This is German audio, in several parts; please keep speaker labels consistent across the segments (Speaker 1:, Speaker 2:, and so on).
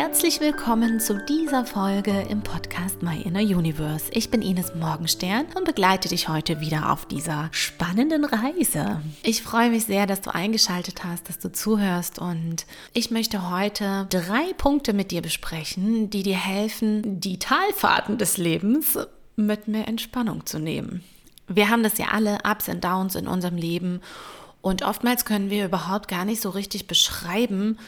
Speaker 1: Herzlich willkommen zu dieser Folge im Podcast My Inner Universe. Ich bin Ines Morgenstern und begleite dich heute wieder auf dieser spannenden Reise. Ich freue mich sehr, dass du eingeschaltet hast, dass du zuhörst und ich möchte heute drei Punkte mit dir besprechen, die dir helfen, die Talfahrten des Lebens mit mehr Entspannung zu nehmen. Wir haben das ja alle, Ups und Downs in unserem Leben und oftmals können wir überhaupt gar nicht so richtig beschreiben,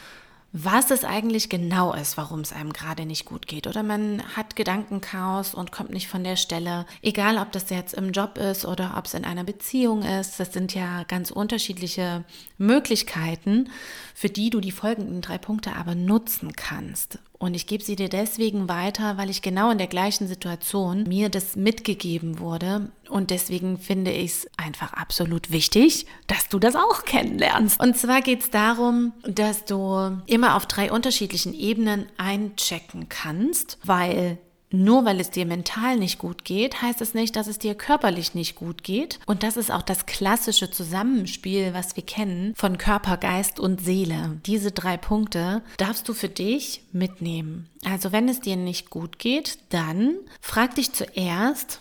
Speaker 1: was es eigentlich genau ist, warum es einem gerade nicht gut geht. Oder man hat Gedankenchaos und kommt nicht von der Stelle. Egal, ob das jetzt im Job ist oder ob es in einer Beziehung ist. Das sind ja ganz unterschiedliche Möglichkeiten, für die du die folgenden drei Punkte aber nutzen kannst. Und ich gebe sie dir deswegen weiter, weil ich genau in der gleichen Situation mir das mitgegeben wurde. Und deswegen finde ich es einfach absolut wichtig, dass du das auch kennenlernst. Und zwar geht es darum, dass du immer auf drei unterschiedlichen Ebenen einchecken kannst, weil nur weil es dir mental nicht gut geht, heißt es nicht, dass es dir körperlich nicht gut geht. Und das ist auch das klassische Zusammenspiel, was wir kennen von Körper, Geist und Seele. Diese drei Punkte darfst du für dich mitnehmen. Also wenn es dir nicht gut geht, dann frag dich zuerst,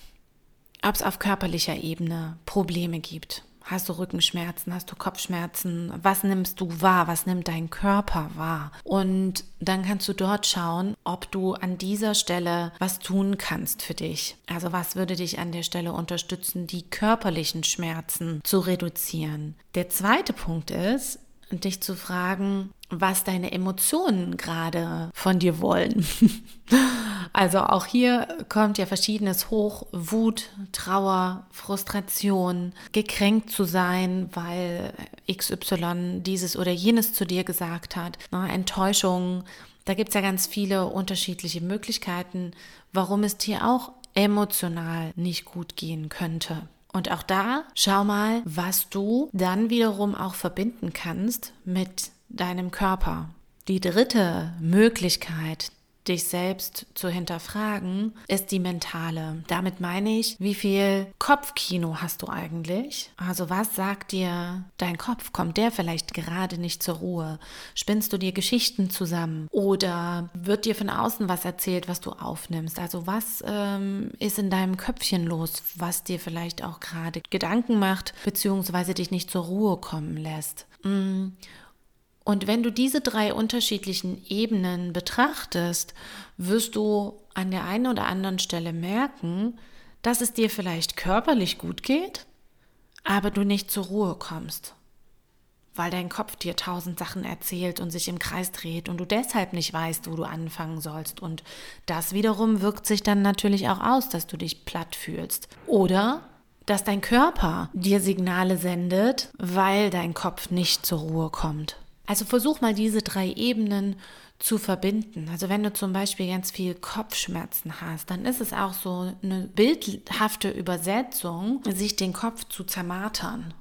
Speaker 1: ob es auf körperlicher Ebene Probleme gibt. Hast du Rückenschmerzen? Hast du Kopfschmerzen? Was nimmst du wahr? Was nimmt dein Körper wahr? Und dann kannst du dort schauen, ob du an dieser Stelle was tun kannst für dich. Also was würde dich an der Stelle unterstützen, die körperlichen Schmerzen zu reduzieren? Der zweite Punkt ist, dich zu fragen, was deine Emotionen gerade von dir wollen. Also auch hier kommt ja verschiedenes hoch, Wut, Trauer, Frustration, gekränkt zu sein, weil XY dieses oder jenes zu dir gesagt hat, ne, Enttäuschung. Da gibt es ja ganz viele unterschiedliche Möglichkeiten, warum es dir auch emotional nicht gut gehen könnte. Und auch da schau mal, was du dann wiederum auch verbinden kannst mit deinem Körper. Die dritte Möglichkeit, dich selbst zu hinterfragen, ist die mentale. Damit meine ich, wie viel Kopfkino hast du eigentlich? Also was sagt dir dein Kopf? Kommt der vielleicht gerade nicht zur Ruhe? Spinnst du dir Geschichten zusammen? Oder wird dir von außen was erzählt, was du aufnimmst? Also was ähm, ist in deinem Köpfchen los, was dir vielleicht auch gerade Gedanken macht, beziehungsweise dich nicht zur Ruhe kommen lässt? Mm. Und wenn du diese drei unterschiedlichen Ebenen betrachtest, wirst du an der einen oder anderen Stelle merken, dass es dir vielleicht körperlich gut geht, aber du nicht zur Ruhe kommst, weil dein Kopf dir tausend Sachen erzählt und sich im Kreis dreht und du deshalb nicht weißt, wo du anfangen sollst. Und das wiederum wirkt sich dann natürlich auch aus, dass du dich platt fühlst. Oder dass dein Körper dir Signale sendet, weil dein Kopf nicht zur Ruhe kommt. Also versuch mal diese drei Ebenen zu verbinden. Also wenn du zum Beispiel ganz viel Kopfschmerzen hast, dann ist es auch so eine bildhafte Übersetzung, sich den Kopf zu zermartern.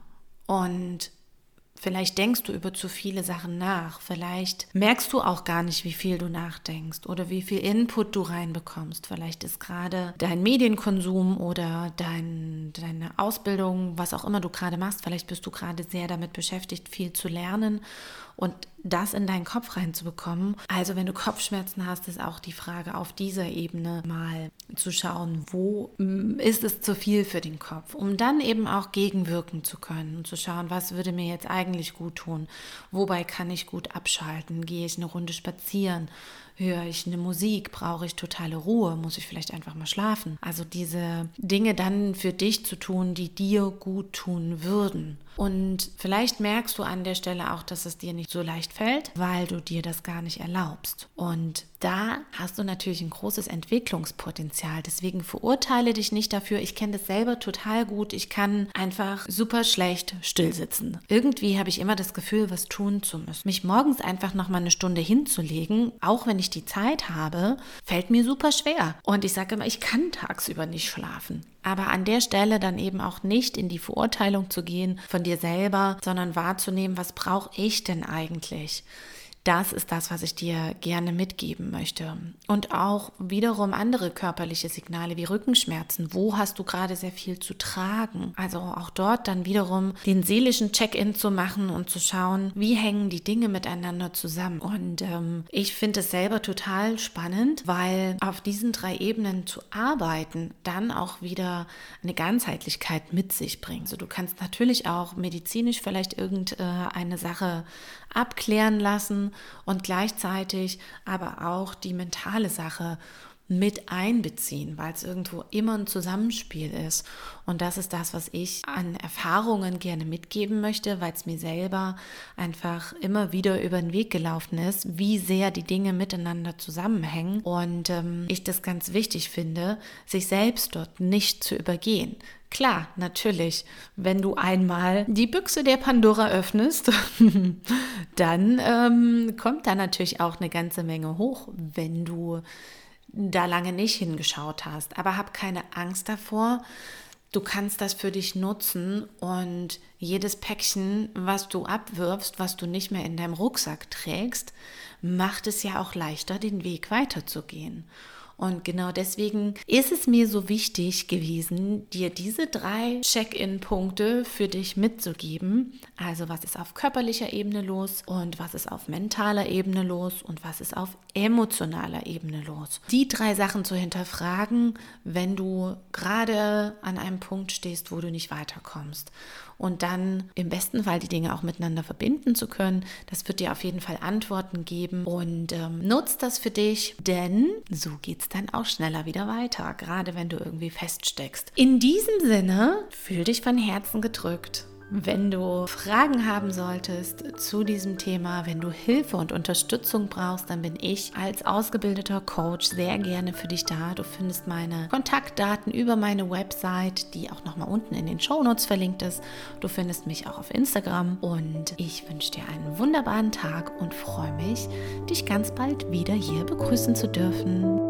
Speaker 1: Und Vielleicht denkst du über zu viele Sachen nach. Vielleicht merkst du auch gar nicht, wie viel du nachdenkst oder wie viel Input du reinbekommst. Vielleicht ist gerade dein Medienkonsum oder dein, deine Ausbildung, was auch immer du gerade machst, vielleicht bist du gerade sehr damit beschäftigt, viel zu lernen und das in deinen Kopf reinzubekommen. Also wenn du Kopfschmerzen hast, ist auch die Frage auf dieser Ebene mal zu schauen, wo mm, ist es zu viel für den Kopf, um dann eben auch gegenwirken zu können und zu schauen, was würde mir jetzt eigentlich gut tun, wobei kann ich gut abschalten, gehe ich eine Runde spazieren, höre ich eine Musik, brauche ich totale Ruhe, muss ich vielleicht einfach mal schlafen. Also diese Dinge dann für dich zu tun, die dir gut tun würden. Und vielleicht merkst du an der Stelle auch, dass es dir nicht so leicht fällt, weil du dir das gar nicht erlaubst. Und da hast du natürlich ein großes Entwicklungspotenzial. Deswegen verurteile dich nicht dafür. Ich kenne das selber total gut. Ich kann einfach super schlecht stillsitzen. Irgendwie habe ich immer das Gefühl, was tun zu müssen. Mich morgens einfach noch mal eine Stunde hinzulegen, auch wenn ich die Zeit habe, fällt mir super schwer. Und ich sage immer, ich kann tagsüber nicht schlafen. Aber an der Stelle dann eben auch nicht in die Verurteilung zu gehen von dir selber, sondern wahrzunehmen, was brauche ich denn eigentlich? Das ist das, was ich dir gerne mitgeben möchte. Und auch wiederum andere körperliche Signale wie Rückenschmerzen. Wo hast du gerade sehr viel zu tragen? Also auch dort dann wiederum den seelischen Check-in zu machen und zu schauen, wie hängen die Dinge miteinander zusammen. Und ähm, ich finde es selber total spannend, weil auf diesen drei Ebenen zu arbeiten dann auch wieder eine Ganzheitlichkeit mit sich bringt. Also du kannst natürlich auch medizinisch vielleicht irgendeine Sache abklären lassen und gleichzeitig aber auch die mentale Sache mit einbeziehen, weil es irgendwo immer ein Zusammenspiel ist. Und das ist das, was ich an Erfahrungen gerne mitgeben möchte, weil es mir selber einfach immer wieder über den Weg gelaufen ist, wie sehr die Dinge miteinander zusammenhängen. Und ähm, ich das ganz wichtig finde, sich selbst dort nicht zu übergehen. Klar, natürlich, wenn du einmal die Büchse der Pandora öffnest, dann ähm, kommt da natürlich auch eine ganze Menge hoch, wenn du da lange nicht hingeschaut hast. Aber hab keine Angst davor. Du kannst das für dich nutzen und jedes Päckchen, was du abwirfst, was du nicht mehr in deinem Rucksack trägst, macht es ja auch leichter, den Weg weiterzugehen. Und genau deswegen ist es mir so wichtig gewesen, dir diese drei Check-in-Punkte für dich mitzugeben. Also was ist auf körperlicher Ebene los und was ist auf mentaler Ebene los und was ist auf emotionaler Ebene los. Die drei Sachen zu hinterfragen, wenn du gerade an einem Punkt stehst, wo du nicht weiterkommst und dann im besten Fall die Dinge auch miteinander verbinden zu können. Das wird dir auf jeden Fall Antworten geben und ähm, nutzt das für dich, denn so geht dann auch schneller wieder weiter, gerade wenn du irgendwie feststeckst. In diesem Sinne, fühl dich von Herzen gedrückt. Wenn du Fragen haben solltest zu diesem Thema, wenn du Hilfe und Unterstützung brauchst, dann bin ich als ausgebildeter Coach sehr gerne für dich da. Du findest meine Kontaktdaten über meine Website, die auch nochmal unten in den Shownotes verlinkt ist. Du findest mich auch auf Instagram und ich wünsche dir einen wunderbaren Tag und freue mich, dich ganz bald wieder hier begrüßen zu dürfen.